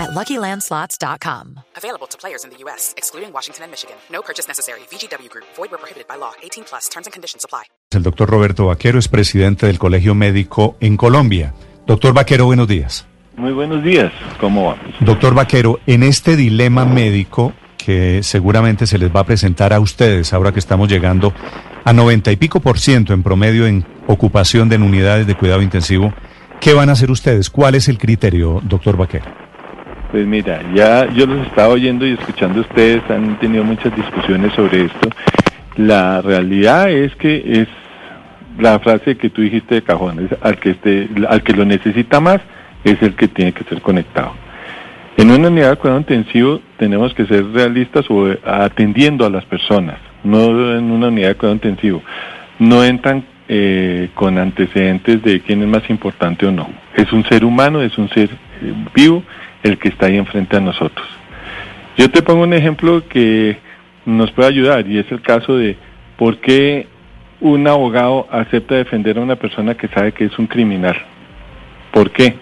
at LuckyLandSlots.com. Available to players in the U.S., excluding Washington and Michigan. No purchase necessary. VGW Group. Void where prohibited by law. 18 plus. Terms and conditions apply. El doctor Roberto Vaquero es presidente del Colegio Médico en Colombia. Doctor Vaquero, buenos días. Muy buenos días, ¿cómo va? Doctor Vaquero, en este dilema médico que seguramente se les va a presentar a ustedes ahora que estamos llegando a 90 y pico por ciento en promedio en ocupación de unidades de cuidado intensivo, ¿qué van a hacer ustedes? ¿Cuál es el criterio, doctor Vaquero? Pues mira, ya yo los estaba oyendo y escuchando ustedes, han tenido muchas discusiones sobre esto. La realidad es que es la frase que tú dijiste de cajón, es al que esté, al que lo necesita más es el que tiene que ser conectado. En una unidad de cuidado intensivo tenemos que ser realistas o atendiendo a las personas, no en una unidad de cuidado intensivo. No entran eh, con antecedentes de quién es más importante o no. Es un ser humano, es un ser eh, vivo el que está ahí enfrente a nosotros. Yo te pongo un ejemplo que nos puede ayudar y es el caso de por qué un abogado acepta defender a una persona que sabe que es un criminal. ¿Por qué?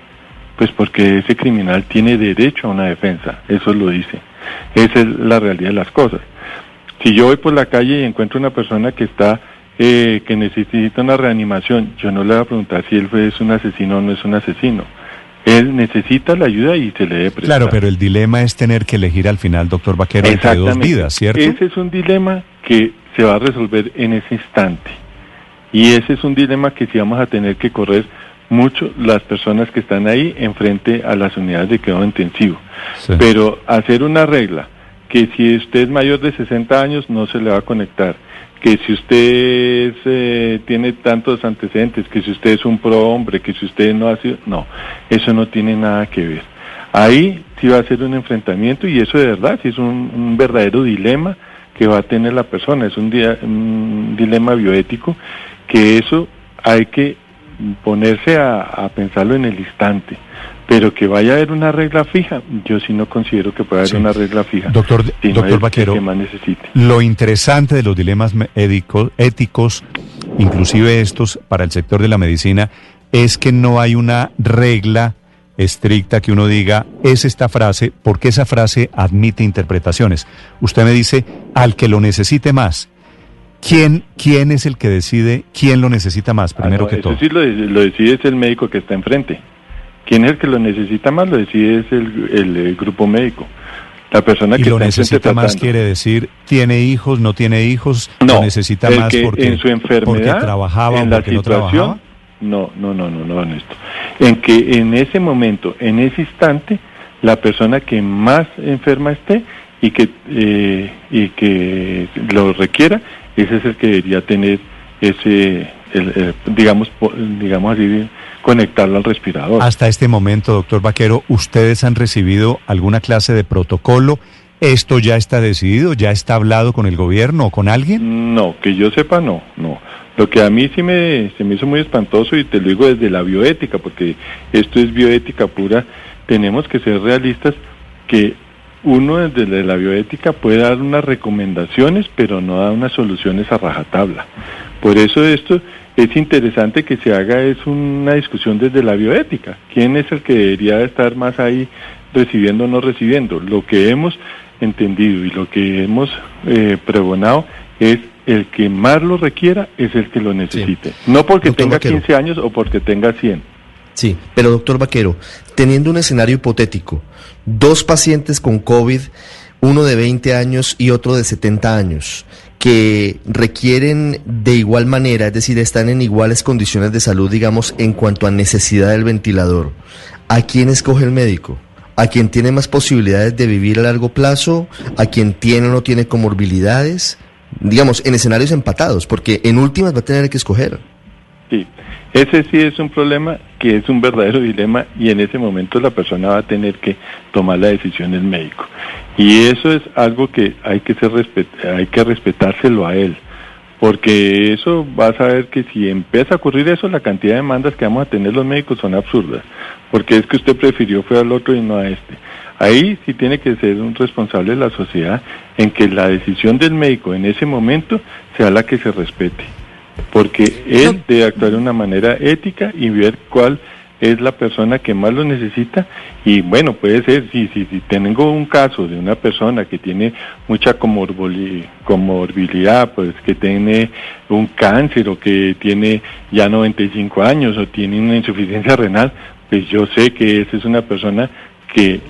Pues porque ese criminal tiene derecho a una defensa, eso lo dice. Esa es la realidad de las cosas. Si yo voy por la calle y encuentro una persona que está eh, que necesita una reanimación, yo no le voy a preguntar si él es un asesino o no es un asesino. Él necesita la ayuda y se le debe prestar. Claro, pero el dilema es tener que elegir al final, doctor Vaquero, entre dos vidas, ¿cierto? Ese es un dilema que se va a resolver en ese instante. Y ese es un dilema que sí vamos a tener que correr mucho las personas que están ahí enfrente a las unidades de cuidado intensivo. Sí. Pero hacer una regla que si usted es mayor de 60 años no se le va a conectar, que si usted eh, tiene tantos antecedentes, que si usted es un pro hombre, que si usted no ha sido, no, eso no tiene nada que ver. Ahí sí va a ser un enfrentamiento y eso de verdad sí es un, un verdadero dilema que va a tener la persona, es un, dia, un dilema bioético que eso hay que ponerse a, a, pensarlo en el instante. Pero que vaya a haber una regla fija, yo sí no considero que pueda haber Sí. una regla fija. Doctor, si doctor Vaquero, que más necesite. Lo interesante de los dilemas médicos, éticos, inclusive estos para el sector de la medicina, es que no hay una regla estricta que uno diga, es esta frase, porque esa frase admite interpretaciones. Usted me dice, al que lo necesite más. ¿Quién, quién es el que decide quién lo necesita más, Ah, primero no, que todo? sí lo, lo decide es el médico que está enfrente. ¿Quién es el que lo necesita más? Lo decide es el, el, grupo médico. La persona Y que lo necesita más quiere decir, tiene hijos, no tiene hijos, No, lo necesita más que porque, en su enfermedad, porque trabajaba en la porque no situación, trabajaba. no, no, no, no, no, Ernesto. En que en ese momento, en ese instante, la persona que más enferma esté y que eh, y que lo requiera, ese es el que debería tener ese, el- el, digamos, digamos así, conectarlo al respirador. Hasta este momento, doctor Vaquero, ¿ustedes han recibido alguna clase de protocolo? ¿Esto ya está decidido? ¿Ya está hablado con el gobierno o con alguien? No, que yo sepa, no, no. Lo que a mí sí me, se me hizo muy espantoso, y te lo digo desde la bioética, porque esto es bioética pura, tenemos que ser realistas que uno desde la bioética puede dar unas recomendaciones, pero no da unas soluciones a rajatabla. Por eso esto es interesante que se haga es una discusión desde la bioética. ¿Quién es el que debería estar más ahí recibiendo o no recibiendo? Lo que hemos entendido y lo que hemos eh, pregonado es el que más lo requiera es el que lo necesite. No porque Doctor tenga Vaquero. 15 años o porque tenga 100. Sí, pero doctor Vaquero, teniendo un escenario hipotético, dos pacientes con COVID, uno de 20 años y otro de 70 años, que requieren de igual manera, es decir, están en iguales condiciones de salud, digamos, en cuanto a necesidad del ventilador, ¿a quién escoge el médico? ¿A quien tiene más posibilidades de vivir a largo plazo? ¿A quien tiene o no tiene comorbilidades? Digamos, en escenarios empatados, porque en últimas va a tener que escoger. Sí, ese sí es un problema que es un verdadero dilema y en ese momento la persona va a tener que tomar la decisión el médico. Y eso es algo que hay que ser respet hay que respetárselo a él, porque eso vas a ver que si empieza a ocurrir eso, la cantidad de demandas que vamos a tener los médicos son absurdas, porque es que usted prefirió fue al otro y no a este. Ahí sí tiene que ser un responsable de la sociedad en que la decisión del médico en ese momento sea la que se respete, porque él debe actuar de una manera ética y ver cuál es la persona que más lo necesita y bueno, puede ser, si, si, si tengo un caso de una persona que tiene mucha comorbilidad, pues que tiene un cáncer o que tiene ya 95 años o tiene una insuficiencia renal, pues yo sé que esa es una persona que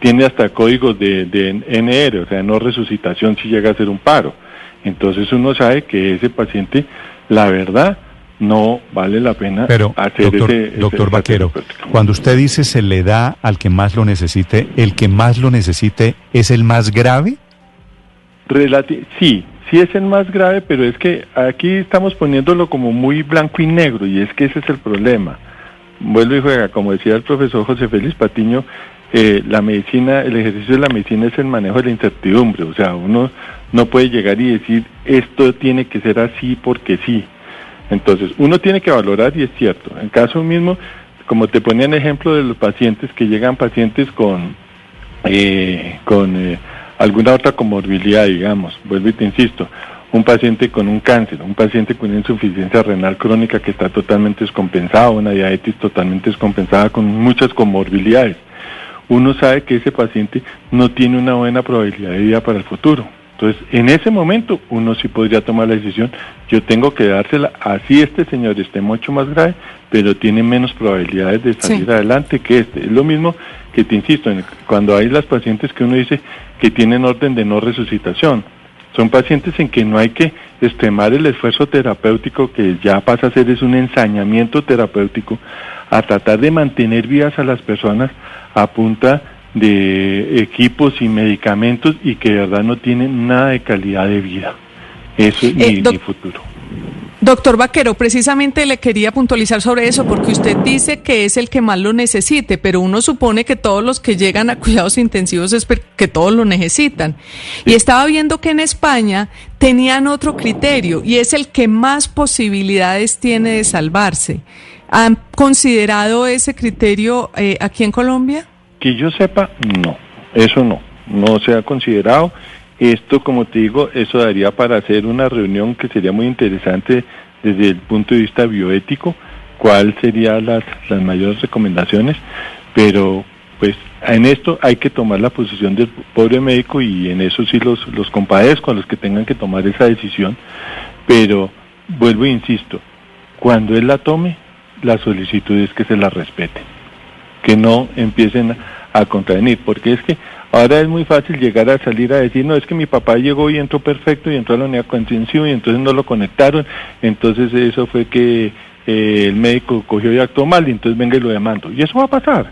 tiene hasta códigos de, de NR, o sea, no resucitación si llega a ser un paro. Entonces uno sabe que ese paciente, la verdad, no vale la pena Pero, hacer doctor, ese, ese doctor Vaquero, cuando usted dice se le da al que más lo necesite, ¿el que más lo necesite es el más grave? Relati- sí, sí es el más grave, pero es que aquí estamos poniéndolo como muy blanco y negro y es que ese es el problema. Vuelvo y juega, como decía el profesor José Félix Patiño, eh, la medicina, el ejercicio de la medicina es el manejo de la incertidumbre, o sea, uno no puede llegar y decir esto tiene que ser así porque sí. Entonces, uno tiene que valorar y es cierto. En caso mismo, como te ponía en ejemplo de los pacientes que llegan pacientes con eh, con eh, alguna otra comorbilidad, digamos, vuelvo y te insisto, un paciente con un cáncer, un paciente con una insuficiencia renal crónica que está totalmente descompensado, una diabetes totalmente descompensada con muchas comorbilidades. Uno sabe que ese paciente no tiene una buena probabilidad de vida para el futuro. Entonces, en ese momento uno sí podría tomar la decisión, yo tengo que dársela, así este señor esté mucho más grave, pero tiene menos probabilidades de salir Sí. adelante que este. Es lo mismo que te insisto, en- cuando hay las pacientes que uno dice que tienen orden de no resucitación, son pacientes en que no hay que extremar el esfuerzo terapéutico que ya pasa a ser es un ensañamiento terapéutico a tratar de mantener vivas a las personas a punta de equipos y medicamentos y que de verdad no tienen nada de calidad de vida. Eso es Eh, mi, futuro. Doctor Vaquero, precisamente le quería puntualizar sobre eso porque usted dice que es el que más lo necesite, pero uno supone que todos los que llegan a cuidados intensivos es porque todos lo necesitan. Y estaba viendo que en España tenían otro criterio y es el que más posibilidades tiene de salvarse. ¿Han considerado ese criterio eh, aquí en Colombia? Que yo sepa, no, eso no, no se ha considerado. Esto, como te digo, eso daría para hacer una reunión que sería muy interesante desde el punto de vista bioético, cuáles serían las, las mayores recomendaciones, pero pues en esto hay que tomar la posición del pobre médico y en eso sí los, los compadezco a los que tengan que tomar esa decisión, pero vuelvo e insisto, cuando él la tome, la solicitud es que se la respete que no empiecen a contravenir, porque es que ahora es muy fácil llegar a salir a decir, no, es que mi papá llegó y entró perfecto y entró a la unidad contención y entonces no lo conectaron, entonces eso fue que eh, el médico cogió y actuó mal y entonces venga y lo demando. Y eso va a pasar,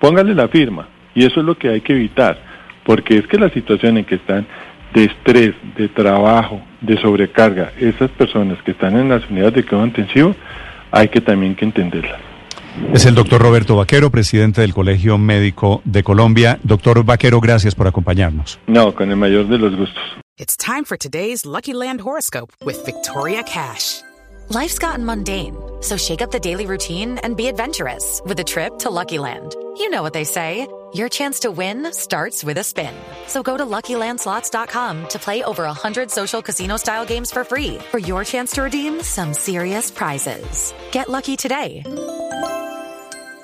póngale la firma, y eso es lo que hay que evitar, porque es que la situación en que están de estrés, de trabajo, de sobrecarga, esas personas que están en las unidades de cuidado intensivo, hay que también que entenderlas. Es el doctor Roberto Vaquero, presidente del Colegio Médico de Colombia. Doctor Vaquero, gracias por acompañarnos. No, con el mayor de los gustos. It's time for today's Lucky Land horoscope with Victoria Cash. Life's gotten mundane, so shake up the daily routine and be adventurous with a trip to Lucky Land. You know what they say. Your chance to win starts with a spin. So go to LuckyLandSlots.com to play over 100 social casino-style games for free for your chance to redeem some serious prizes. Get lucky today